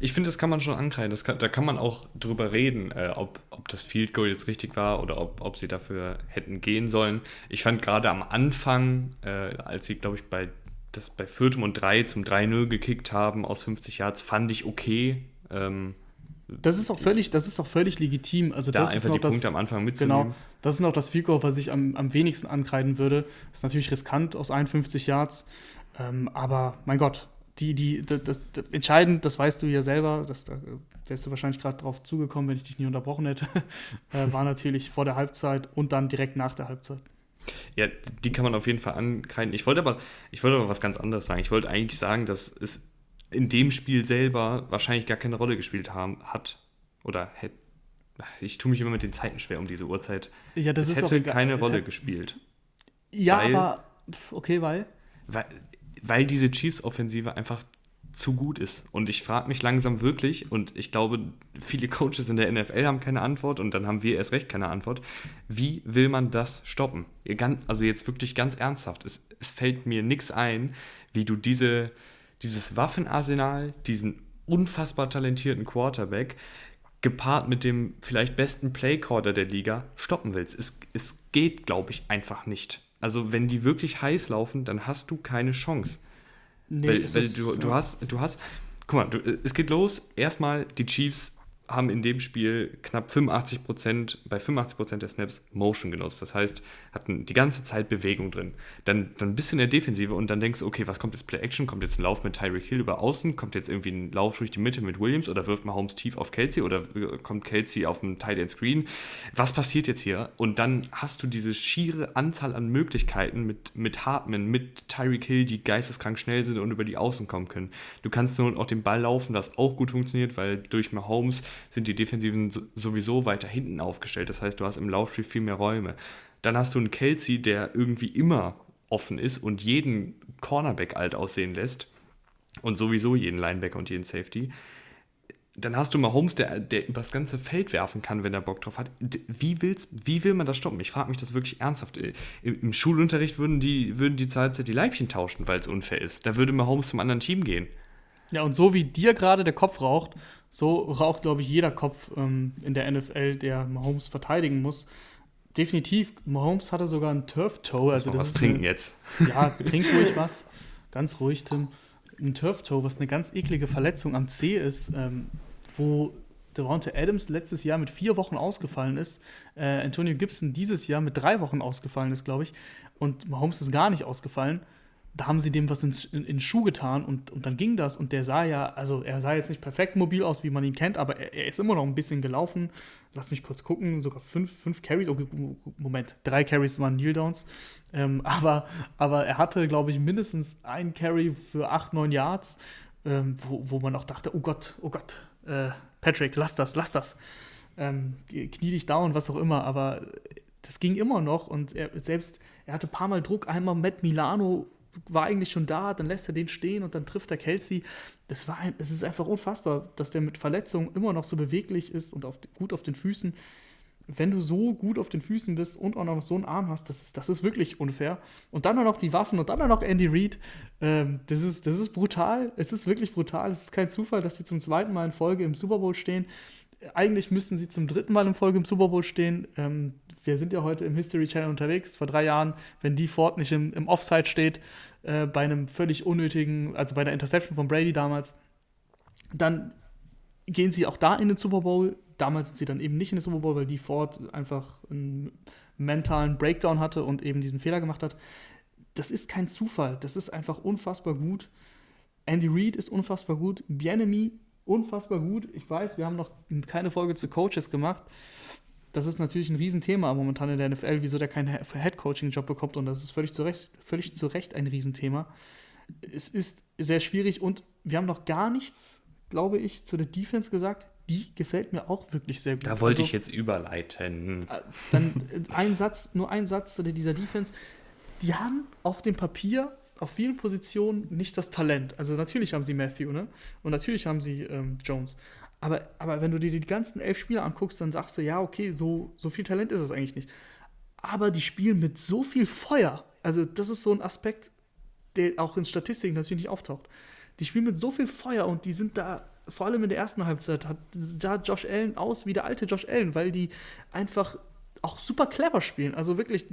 Ich finde, das kann man schon ankreiden. Kann, da kann man auch drüber reden, äh, ob, ob das Field Goal jetzt richtig war oder ob, ob sie dafür hätten gehen sollen. Ich fand gerade am Anfang, äh, als sie, glaube ich, bei, das bei Viertem und 3 zum 3-0 gekickt haben aus 50 Yards, fand ich okay. Ähm, das ist auch völlig, das ist auch völlig legitim. Also da das einfach ist die Punkte am Anfang mitzunehmen. Genau, das ist noch das Field Goal, was ich am, am wenigsten ankreiden würde. Das ist natürlich riskant aus 51 Yards, ähm, aber mein Gott, die, die, das, das, das, entscheidend, das weißt du ja selber, das, da wärst du wahrscheinlich gerade drauf zugekommen, wenn ich dich nie unterbrochen hätte, (laughs) äh, war natürlich vor der Halbzeit und dann direkt nach der Halbzeit. Ja, die kann man auf jeden Fall ankreiden. Ich wollte aber, ich wollte aber was ganz anderes sagen. Ich wollte eigentlich sagen, dass es in dem Spiel selber wahrscheinlich gar keine Rolle gespielt haben, hat oder hätte. Ich tue mich immer mit den Zeiten schwer um diese Uhrzeit. Ja, das es ist hätte keine Rolle hat, gespielt. Ja, weil, aber okay, weil? Weil weil diese Chiefs-Offensive einfach zu gut ist. Und ich frage mich langsam wirklich, und ich glaube, viele Coaches in der NFL haben keine Antwort und dann haben wir erst recht keine Antwort. Wie will man das stoppen? Also jetzt wirklich ganz ernsthaft. Es, es fällt mir nichts ein, wie du diese, dieses Waffenarsenal, diesen unfassbar talentierten Quarterback gepaart mit dem vielleicht besten Playcaller der Liga stoppen willst. Es, es geht, glaube ich, einfach nicht. Also wenn die wirklich heiß laufen, dann hast du keine Chance. Nee, weil, weil du, du, hast, du hast, guck mal, du, es geht los. Erstmal die Chiefs haben in dem Spiel knapp 85% bei 85% der Snaps Motion genutzt. Das heißt, hatten die ganze Zeit Bewegung drin. Dann, dann bist du in der Defensive und dann denkst du, okay, was kommt jetzt Play Action? Kommt jetzt ein Lauf mit Tyreek Hill über außen? Kommt jetzt irgendwie ein Lauf durch die Mitte mit Williams oder wirft Mahomes tief auf Kelsey oder äh, kommt Kelsey auf dem Tight End Screen? Was passiert jetzt hier? Und dann hast du diese schiere Anzahl an Möglichkeiten mit, mit Hartman, mit Tyreek Hill, die geisteskrank schnell sind und über die Außen kommen können. Du kannst nur auch den Ball laufen, das auch gut funktioniert, weil durch Mahomes sind die Defensiven sowieso weiter hinten aufgestellt. Das heißt, du hast im Laufspiel viel mehr Räume. Dann hast du einen Kelsey, der irgendwie immer offen ist und jeden Cornerback alt aussehen lässt und sowieso jeden Linebacker und jeden Safety. Dann hast du Mahomes, der, der übers ganze Feld werfen kann, wenn er Bock drauf hat. Wie, willst, wie will man das stoppen? Ich frage mich das wirklich ernsthaft. Im, Schulunterricht würden die, würden die Zeit die Leibchen tauschen, weil es unfair ist. Da würde Mahomes zum anderen Team gehen. Ja, und so wie dir gerade der Kopf raucht, so raucht, glaube ich, jeder Kopf ähm, in der NFL, der Mahomes verteidigen muss. Definitiv, Mahomes hatte sogar einen Turf-Toe. Also das was trinken eine, jetzt. Ja, trink (laughs) ruhig was. Ganz ruhig, Tim. Ein Turf-Toe, was eine ganz eklige Verletzung am C ist, ähm, wo Devonta Adams letztes Jahr mit vier Wochen ausgefallen ist, äh, Antonio Gibson dieses Jahr mit drei Wochen ausgefallen ist, glaube ich, und Mahomes ist gar nicht ausgefallen da haben sie dem was in, in, in, Schuh getan und, und dann ging das. Und der sah ja, also er sah jetzt nicht perfekt mobil aus, wie man ihn kennt, aber er, er ist immer noch ein bisschen gelaufen. Lass mich kurz gucken, sogar fünf, fünf Carries, okay, Moment, drei Carries waren Kneel Downs. Ähm, (laughs) aber, aber er hatte, glaube ich, mindestens einen Carry für acht, neun Yards, ähm, wo, wo man auch dachte, oh Gott, oh Gott, äh, Patrick, lass das, lass das. Ähm, knie dich down, was auch immer, aber das ging immer noch und er selbst, er hatte ein paar Mal Druck, einmal Matt Milano war eigentlich schon da, dann lässt er den stehen und dann trifft er Kelsey. Das war ein, es ist einfach unfassbar, dass der mit Verletzungen immer noch so beweglich ist und auf, gut auf den Füßen. Wenn du so gut auf den Füßen bist und auch noch so einen Arm hast, das ist, das ist wirklich unfair. Und dann noch die Waffen und dann noch Andy Reid. Ähm, das, ist, das ist brutal. Es ist wirklich brutal. Es ist kein Zufall, dass sie zum zweiten Mal in Folge im Super Bowl stehen. Eigentlich müssten sie zum dritten Mal in Folge im Super Bowl stehen. Ähm, wir sind ja heute im History Channel unterwegs. Vor drei Jahren, wenn die Ford nicht im, im Offside steht, äh, bei einem völlig unnötigen, also bei der Interception von Brady damals, dann gehen sie auch da in den Super Bowl. Damals sind sie dann eben nicht in den Super Bowl, weil die Ford einfach einen mentalen Breakdown hatte und eben diesen Fehler gemacht hat. Das ist kein Zufall. Das ist einfach unfassbar gut. Andy Reid ist unfassbar gut. Bienemy unfassbar gut. Ich weiß, wir haben noch keine Folge zu Coaches gemacht das ist natürlich ein Riesenthema momentan in der NFL, wieso der keinen Head-Coaching-Job bekommt und das ist völlig zu, Recht, völlig zu Recht ein Riesenthema. Es ist sehr schwierig und wir haben noch gar nichts, glaube ich, zu der Defense gesagt. Die gefällt mir auch wirklich sehr gut. Da wollte also, ich jetzt überleiten. Äh, dann äh, ein Satz, nur ein Satz zu dieser Defense. Die haben auf dem Papier auf vielen Positionen nicht das Talent. Also natürlich haben sie Matthew, ne? Und natürlich haben sie ähm, Jones. Aber, aber wenn du dir die ganzen elf Spieler anguckst, dann sagst du, ja, okay, so, so viel Talent ist es eigentlich nicht. Aber die spielen mit so viel Feuer. Also, das ist so ein Aspekt, der auch in Statistiken natürlich nicht auftaucht. Die spielen mit so viel Feuer und die sind da, vor allem in der ersten Halbzeit, hat da Josh Allen aus wie der alte Josh Allen, weil die einfach auch super clever spielen. Also wirklich,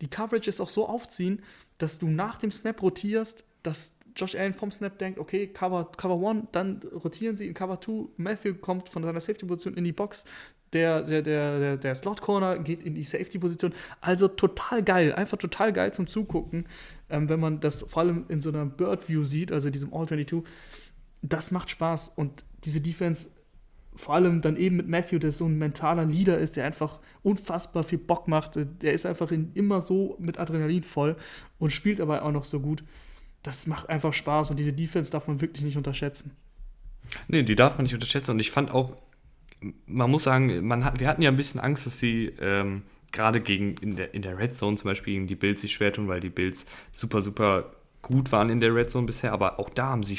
die Coverage ist auch so aufziehen, dass du nach dem Snap rotierst, dass Josh Allen vom Snap denkt, okay, Cover, Cover One, dann rotieren sie in Cover Two. Matthew kommt von seiner Safety-Position in die Box. Der, der, der, der Slot-Corner geht in die Safety-Position. Also total geil, einfach total geil zum Zugucken, ähm, wenn man das vor allem in so einer Bird-View sieht, also diesem All-22. Das macht Spaß und diese Defense, vor allem dann eben mit Matthew, der so ein mentaler Leader ist, der einfach unfassbar viel Bock macht. Der ist einfach immer so mit Adrenalin voll und spielt aber auch noch so gut das macht einfach Spaß und diese Defense darf man wirklich nicht unterschätzen. Nee, die darf man nicht unterschätzen und ich fand auch, man muss sagen, man hat, wir hatten ja ein bisschen Angst, dass sie ähm, gerade gegen in der, in der Red Zone zum Beispiel gegen die Bills sich schwer tun, weil die Bills super, super gut waren in der Red Zone bisher, aber auch da haben sie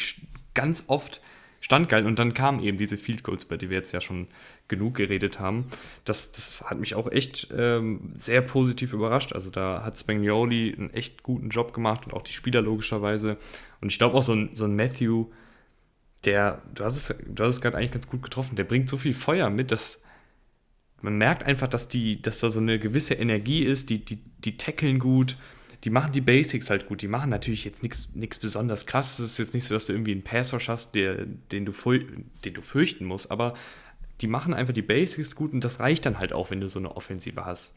ganz oft standgeil. Und dann kamen eben diese Field Goals, über die wir jetzt ja schon genug geredet haben. Das, das hat mich auch echt ähm, sehr positiv überrascht. Also da hat Spagnoli einen echt guten Job gemacht und auch die Spieler logischerweise. Und ich glaube auch so ein, so ein Matthew, der, du hast es, es gerade eigentlich ganz gut getroffen, der bringt so viel Feuer mit, dass man merkt einfach, dass, die, dass da so eine gewisse Energie ist, die, die, die tackeln gut, die machen die Basics halt gut, die machen natürlich jetzt nichts besonders krasses. Es ist jetzt nicht so, dass du irgendwie einen Passwash hast, der, den, du den du fürchten musst, aber die machen einfach die Basics gut und das reicht dann halt auch, wenn du so eine Offensive hast.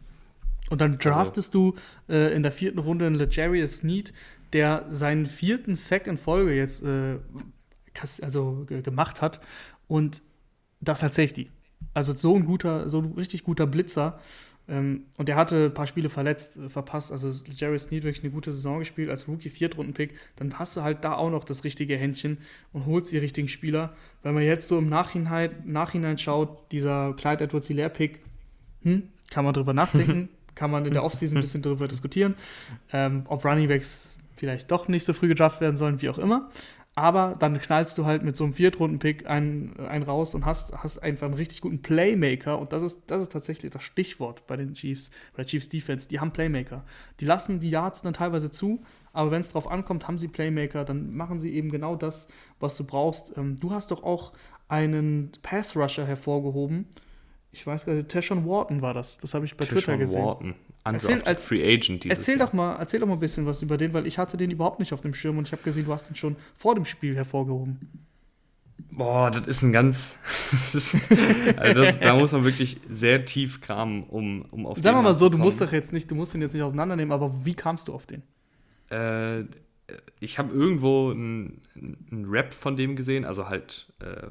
Und dann also draftest also, du äh, in der vierten Runde einen Legarius Sneed, der seinen vierten Sack in Folge jetzt äh, also, gemacht hat und das als Safety. Also so ein guter, so ein richtig guter Blitzer. Ähm, und er hatte ein paar Spiele verletzt, äh, verpasst. Also Jerry Sneed wirklich eine gute Saison gespielt als Rookie Viertrunden-Pick. Dann hast du halt da auch noch das richtige Händchen und holst die richtigen Spieler. Wenn man jetzt so im Nachhinein, Nachhinein schaut, dieser Clyde Edwards Hilaire Pick, hm, kann man drüber nachdenken, (laughs) kann man in der Offseason ein bisschen drüber diskutieren, ähm, ob Runningbacks vielleicht doch nicht so früh gedraft werden sollen, wie auch immer. Aber dann knallst du halt mit so einem Viertrunden-Pick einen, einen raus und hast, hast einfach einen richtig guten Playmaker. Und das ist, das ist tatsächlich das Stichwort bei den Chiefs, bei der Chiefs Defense. Die haben Playmaker. Die lassen die Yards dann teilweise zu, aber wenn es drauf ankommt, haben sie Playmaker. Dann machen sie eben genau das, was du brauchst. Ähm, du hast doch auch einen Pass-Rusher hervorgehoben. Ich weiß gar nicht, Tashon Wharton war das. Das habe ich bei Tashon Twitter gesehen. Wharton erzähl, als, Free Agent dieses erzähl Jahr. doch mal, erzähl doch mal ein bisschen was über den, weil ich hatte den überhaupt nicht auf dem Schirm und ich habe gesehen, du hast ihn schon vor dem Spiel hervorgehoben. Boah, das ist ein ganz. (laughs) also das, da muss man wirklich sehr tief kramen, um, um auf Sagen wir mal so, du musst doch jetzt nicht, du musst ihn jetzt nicht auseinandernehmen, aber wie kamst du auf den? Äh, ich habe irgendwo einen Rap von dem gesehen, also halt äh,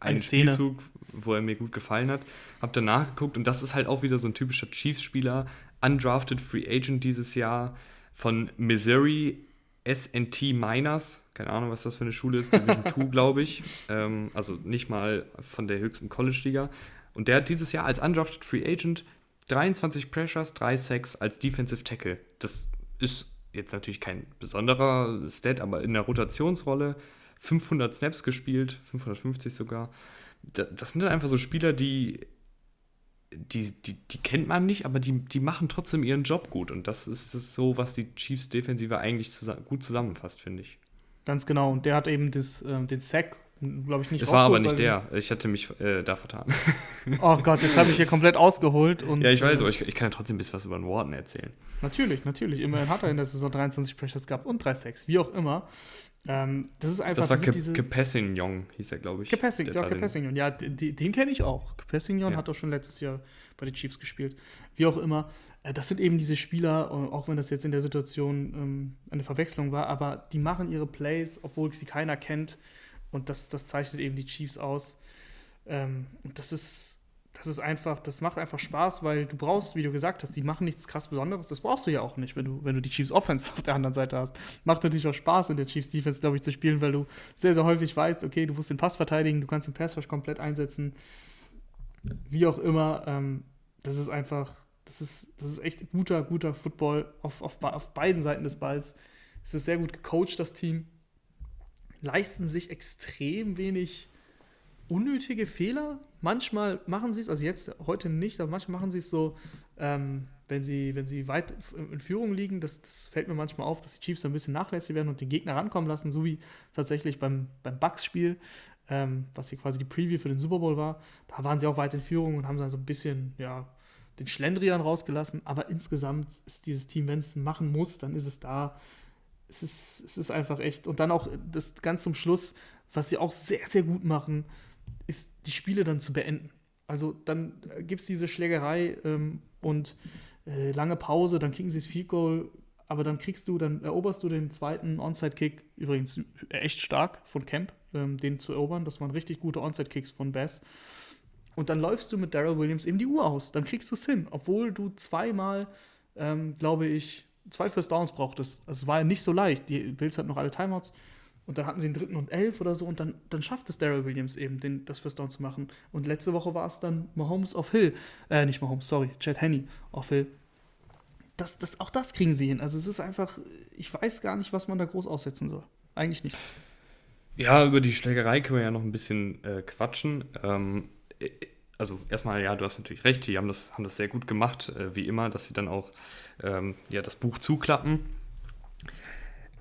einen Spielzug, wo er mir gut gefallen hat. Hab danach geguckt und das ist halt auch wieder so ein typischer Chiefs-Spieler, undrafted Free Agent dieses Jahr von Missouri SNT Miners. Keine Ahnung, was das für eine Schule ist. Division 2, (laughs) glaube ich. Ähm, also nicht mal von der höchsten College-Liga. Und der hat dieses Jahr als undrafted Free Agent 23 Pressures, 3 Sacks als Defensive Tackle. Das ist jetzt natürlich kein besonderer Stat, aber in der Rotationsrolle 500 Snaps gespielt, 550 sogar. Das sind dann einfach so Spieler, die die, die, die kennt man nicht, aber die, die machen trotzdem ihren Job gut. Und das ist so, was die Chiefs Defensive eigentlich zusammen, gut zusammenfasst, finde ich. Ganz genau. Und der hat eben das, äh, den Sack, glaube ich, nicht Das war aber nicht der. Ich hatte mich äh, da vertan. (laughs) Oh Gott, jetzt habe ich hier komplett ausgeholt. Und, ja, ich weiß, äh, aber ich, ich kann ja trotzdem ein bisschen was über den Warden erzählen. Natürlich, natürlich. Immerhin hat er in der Saison 23 Pressures gehabt und drei Sacks, wie auch immer. Ähm, das ist einfach. Das war Ke Kepessignon, hieß er, glaube ich. Kepessignon, ja, Kepessignon. Ja, den, den kenne ich auch. Kepessignon ja. hat auch schon letztes Jahr bei den Chiefs gespielt. Wie auch immer. Äh, das sind eben diese Spieler, auch wenn das jetzt in der Situation ähm, eine Verwechslung war, aber die machen ihre Plays, obwohl sie keiner kennt. Und das, das zeichnet eben die Chiefs aus. Ähm, und das ist das ist einfach, das macht einfach Spaß, weil du brauchst, wie du gesagt hast, die machen nichts krass Besonderes. Das brauchst du ja auch nicht, wenn du, wenn du die Chiefs Offense (laughs) auf der anderen Seite hast. Macht natürlich auch Spaß, in der Chiefs Defense, glaube ich, zu spielen, weil du sehr, sehr häufig weißt, okay, du musst den Pass verteidigen, du kannst den Pass komplett einsetzen. Wie auch immer, ähm, das ist einfach, das ist, das ist echt guter, guter Football auf, auf, auf beiden Seiten des Balls. Es ist sehr gut gecoacht, das Team. Leisten sich extrem wenig unnötige Fehler. Manchmal machen sie es, also jetzt heute nicht, aber manchmal machen sie es so, ähm, wenn, sie, wenn sie weit in Führung liegen. Das, das fällt mir manchmal auf, dass die Chiefs ein bisschen nachlässig werden und den Gegner rankommen lassen, so wie tatsächlich beim, beim Bucks-Spiel, ähm, was hier quasi die Preview für den Super Bowl war. Da waren sie auch weit in Führung und haben dann so ein bisschen, ja, den Schlendrian rausgelassen. Aber insgesamt ist dieses Team, wenn es machen muss, dann ist es da. Es ist, es ist einfach echt. Und dann auch das ganz zum Schluss, was sie auch sehr, sehr gut machen, ist, die Spiele dann zu beenden. Also dann gibt es diese Schlägerei ähm, und äh, lange Pause, dann kriegen sie das Field Goal, aber dann kriegst du, dann eroberst du den zweiten Onside-Kick, übrigens echt stark von Camp, ähm, den zu erobern. Das waren richtig gute Onside-Kicks von Bass. Und dann läufst du mit Daryl Williams eben die Uhr aus. Dann kriegst du es hin, obwohl du zweimal, ähm, glaube ich, zwei First Downs brauchtest. Es war ja nicht so leicht. Die Bills hatten noch alle Timeouts. Und dann hatten sie einen dritten und elf oder so und dann, dann schafft es Daryl Williams eben, den, das First Down zu machen. Und letzte Woche war es dann Mahomes auf Hill. Äh, nicht Mahomes, sorry, Chad Henney auf Hill. Das, das, auch das kriegen sie hin. Also es ist einfach, ich weiß gar nicht, was man da groß aussetzen soll. Eigentlich nicht. Ja, über die Schlägerei können wir ja noch ein bisschen äh, quatschen. Ähm, äh, also erstmal, ja, du hast natürlich recht, die haben das, haben das sehr gut gemacht, äh, wie immer, dass sie dann auch ähm, ja, das Buch zuklappen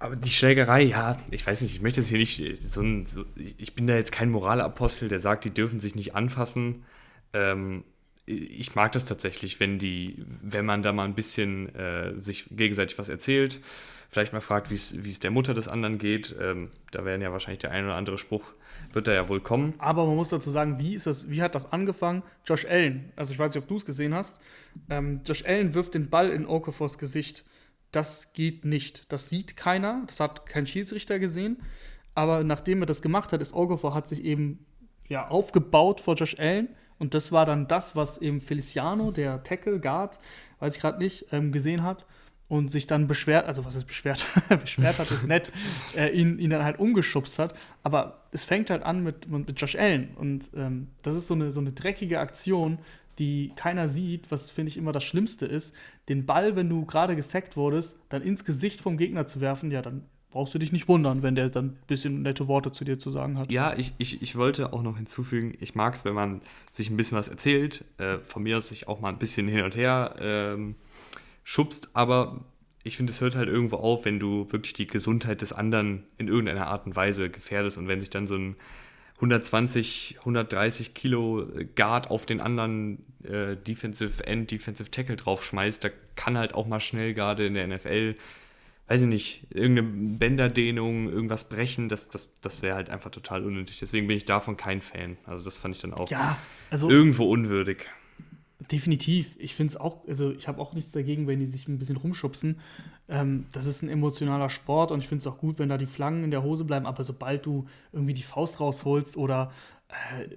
Aber die Schlägerei, ja, ich weiß nicht, ich möchte jetzt hier nicht so ein, so, ich bin da jetzt kein Moralapostel, der sagt, die dürfen sich nicht anfassen. Ähm, ich mag das tatsächlich, wenn die, wenn man da mal ein bisschen äh, sich gegenseitig was erzählt, vielleicht mal fragt, wie es der Mutter des anderen geht. Ähm, da werden ja wahrscheinlich der ein oder andere Spruch, wird da ja wohl kommen. Aber man muss dazu sagen, wie ist das, wie hat das angefangen? Josh Allen, also ich weiß nicht, ob du es gesehen hast. Ähm, Josh Allen wirft den Ball in Okofors Gesicht das geht nicht. Das sieht keiner, das hat kein Schiedsrichter gesehen. Aber nachdem er das gemacht hat, ist Orgofor hat sich eben ja, aufgebaut vor Josh Allen. Und das war dann das, was eben Feliciano, der Tackle, Guard, weiß ich gerade nicht, ähm, gesehen hat und sich dann beschwert, also was ist beschwert, (laughs) beschwert hat, ist nett, äh, ihn, ihn dann halt umgeschubst hat. Aber es fängt halt an mit, mit Josh Allen. Und ähm, das ist so eine, so eine dreckige Aktion, die keiner sieht, was finde ich immer das Schlimmste ist, den Ball, wenn du gerade gesackt wurdest, dann ins Gesicht vom Gegner zu werfen, ja, dann brauchst du dich nicht wundern, wenn der dann ein bisschen nette Worte zu dir zu sagen hat. Ja, ich, ich, ich wollte auch noch hinzufügen, ich mag es, wenn man sich ein bisschen was erzählt, äh, von mir aus sich auch mal ein bisschen hin und her ähm, schubst, aber ich finde, es hört halt irgendwo auf, wenn du wirklich die Gesundheit des anderen in irgendeiner Art und Weise gefährdest und wenn sich dann so ein 120, 130 Kilo Guard auf den anderen äh, Defensive End, Defensive Tackle draufschmeißt, da kann halt auch mal schnell gerade in der NFL, weiß ich nicht, irgendeine Bänderdehnung, irgendwas brechen, das, das, das wäre halt einfach total unnötig. Deswegen bin ich davon kein Fan. Also das fand ich dann auch ja, also irgendwo unwürdig. Definitiv. Ich finde es auch, also ich habe auch nichts dagegen, wenn die sich ein bisschen rumschubsen. Ähm, das ist ein emotionaler Sport und ich finde es auch gut, wenn da die Flanken in der Hose bleiben. Aber sobald du irgendwie die Faust rausholst oder äh,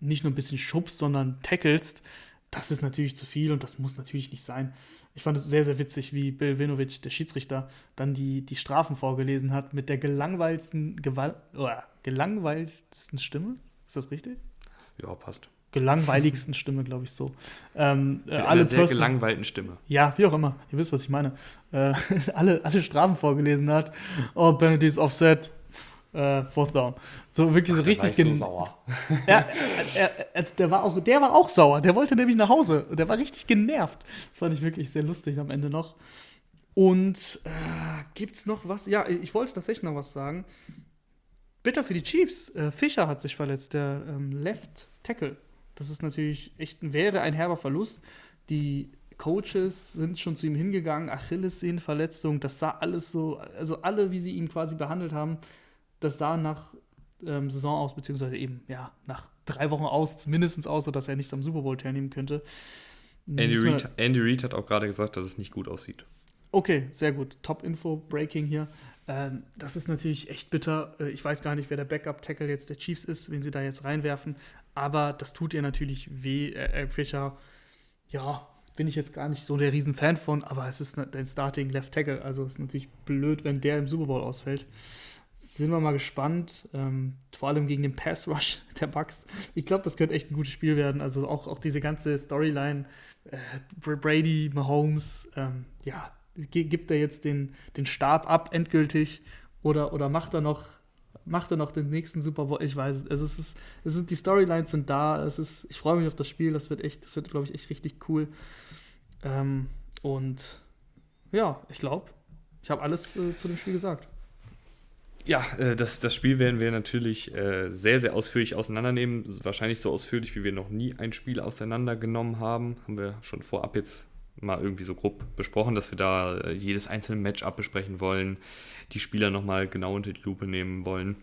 nicht nur ein bisschen schubst, sondern tackelst, das ist natürlich zu viel und das muss natürlich nicht sein. Ich fand es sehr, sehr witzig, wie Bill Vinovic, der Schiedsrichter, dann die, die Strafen vorgelesen hat mit der gelangweilsten, Gewalt, oh, gelangweilsten Stimme. Ist das richtig? Ja, passt gelangweiligsten Stimme, glaube ich so. Ähm, äh, alle sehr Person, gelangweilten Stimme. Ja, wie auch immer. Ihr wisst, was ich meine. Äh, (laughs) alle, alle Strafen vorgelesen hat. Oh, Penalties offset. Äh, fourth down. So wirklich so richtig so sauer. ja, er, also der, war auch, der war auch sauer. Der wollte nämlich nach Hause. Der war richtig genervt. Das fand ich wirklich sehr lustig am Ende noch. Und äh, es noch was? Ja, ich wollte tatsächlich noch was sagen. Bitter für die Chiefs. Äh, Fischer hat sich verletzt, der ähm, Left Tackle. Das ist natürlich echt, wäre ein herber Verlust. Die Coaches sind schon zu ihm hingegangen, Achillessehnenverletzung, das sah alles so, also alle, wie sie ihn quasi behandelt haben, das sah nach ähm, Saison aus, beziehungsweise eben, ja, nach drei Wochen aus, mindestens aus, sodass er nicht am Super Bowl teilnehmen könnte. Andy Reid, Andy Reid hat auch gerade gesagt, dass es nicht gut aussieht. Okay, sehr gut. Top-Info, Breaking hier. Ähm, das ist natürlich echt bitter. Äh, ich weiß gar nicht, wer der Backup-Tackle jetzt der Chiefs ist, wen sie da jetzt reinwerfen aber das tut ihr natürlich weh. Eric Fischer, ja, bin ich jetzt gar nicht so der Riesenfan von, aber es ist dein Starting Left Tackle, also es ist natürlich blöd, wenn der im Super Bowl ausfällt. Sind wir mal gespannt, ähm, vor allem gegen den Pass Rush (laughs) der Bucks. Ich glaube, das könnte echt ein gutes Spiel werden. Also auch, auch diese ganze Storyline, äh, Brady, Mahomes, ähm, ja, gibt er jetzt den, den Stab ab endgültig oder, oder macht er noch macht er noch den nächsten Super Bowl? Ich weiß es. Ist, es ist, die Storylines sind da. Es ist, ich freue mich auf das Spiel. Das wird echt, das wird, glaube ich, echt richtig cool. Ähm, und ja, ich glaube, ich habe alles äh, zu dem Spiel gesagt. Ja, äh, das, das Spiel werden wir natürlich äh, sehr, sehr ausführlich auseinandernehmen. Wahrscheinlich so ausführlich, wie wir noch nie ein Spiel auseinandergenommen haben. Haben wir schon vorab jetzt mal irgendwie so grob besprochen, dass wir da äh, jedes einzelne Matchup besprechen wollen, die Spieler nochmal genau unter die Lupe nehmen wollen.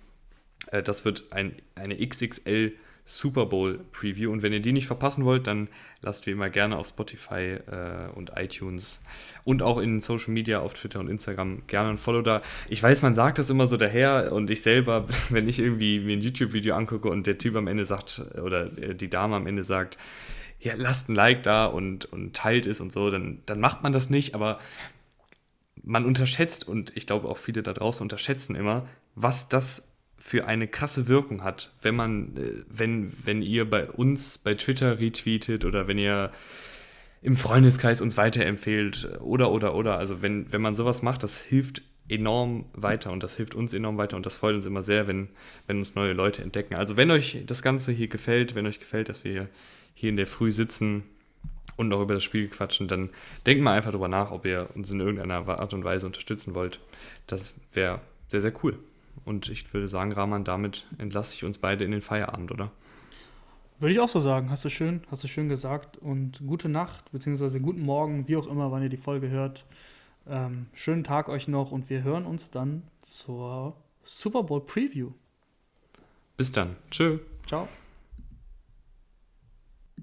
Äh, das wird ein, eine XXL Super Bowl Preview und wenn ihr die nicht verpassen wollt, dann lasst wie immer gerne auf Spotify äh, und iTunes und auch in Social Media auf Twitter und Instagram gerne ein Follow da. Ich weiß, man sagt das immer so daher und ich selber, (laughs) wenn ich irgendwie mir ein YouTube-Video angucke und der Typ am Ende sagt oder die Dame am Ende sagt, ja, lasst ein Like da und, und teilt es und so, dann, dann macht man das nicht, aber man unterschätzt, und ich glaube auch viele da draußen unterschätzen immer, was das für eine krasse Wirkung hat, wenn man, äh, wenn, wenn ihr bei uns bei Twitter retweetet oder wenn ihr im Freundeskreis uns weiterempfehlt oder oder oder. Also wenn, wenn man sowas macht, das hilft enorm weiter und das hilft uns enorm weiter und das freut uns immer sehr, wenn, wenn uns neue Leute entdecken. Also wenn euch das Ganze hier gefällt, wenn euch gefällt, dass wir hier in der Früh sitzen und noch über das Spiel quatschen, dann denkt mal einfach darüber nach, ob ihr uns in irgendeiner Art und Weise unterstützen wollt. Das wäre sehr, sehr cool. Und ich würde sagen, Rahman, damit entlasse ich uns beide in den Feierabend, oder? Würde ich auch so sagen. Hast du schön, hast du schön gesagt. Und gute Nacht, beziehungsweise guten Morgen, wie auch immer, wann ihr die Folge hört. Ähm, schönen Tag euch noch und wir hören uns dann zur Super Bowl Preview. Bis dann. Tschö. Ciao.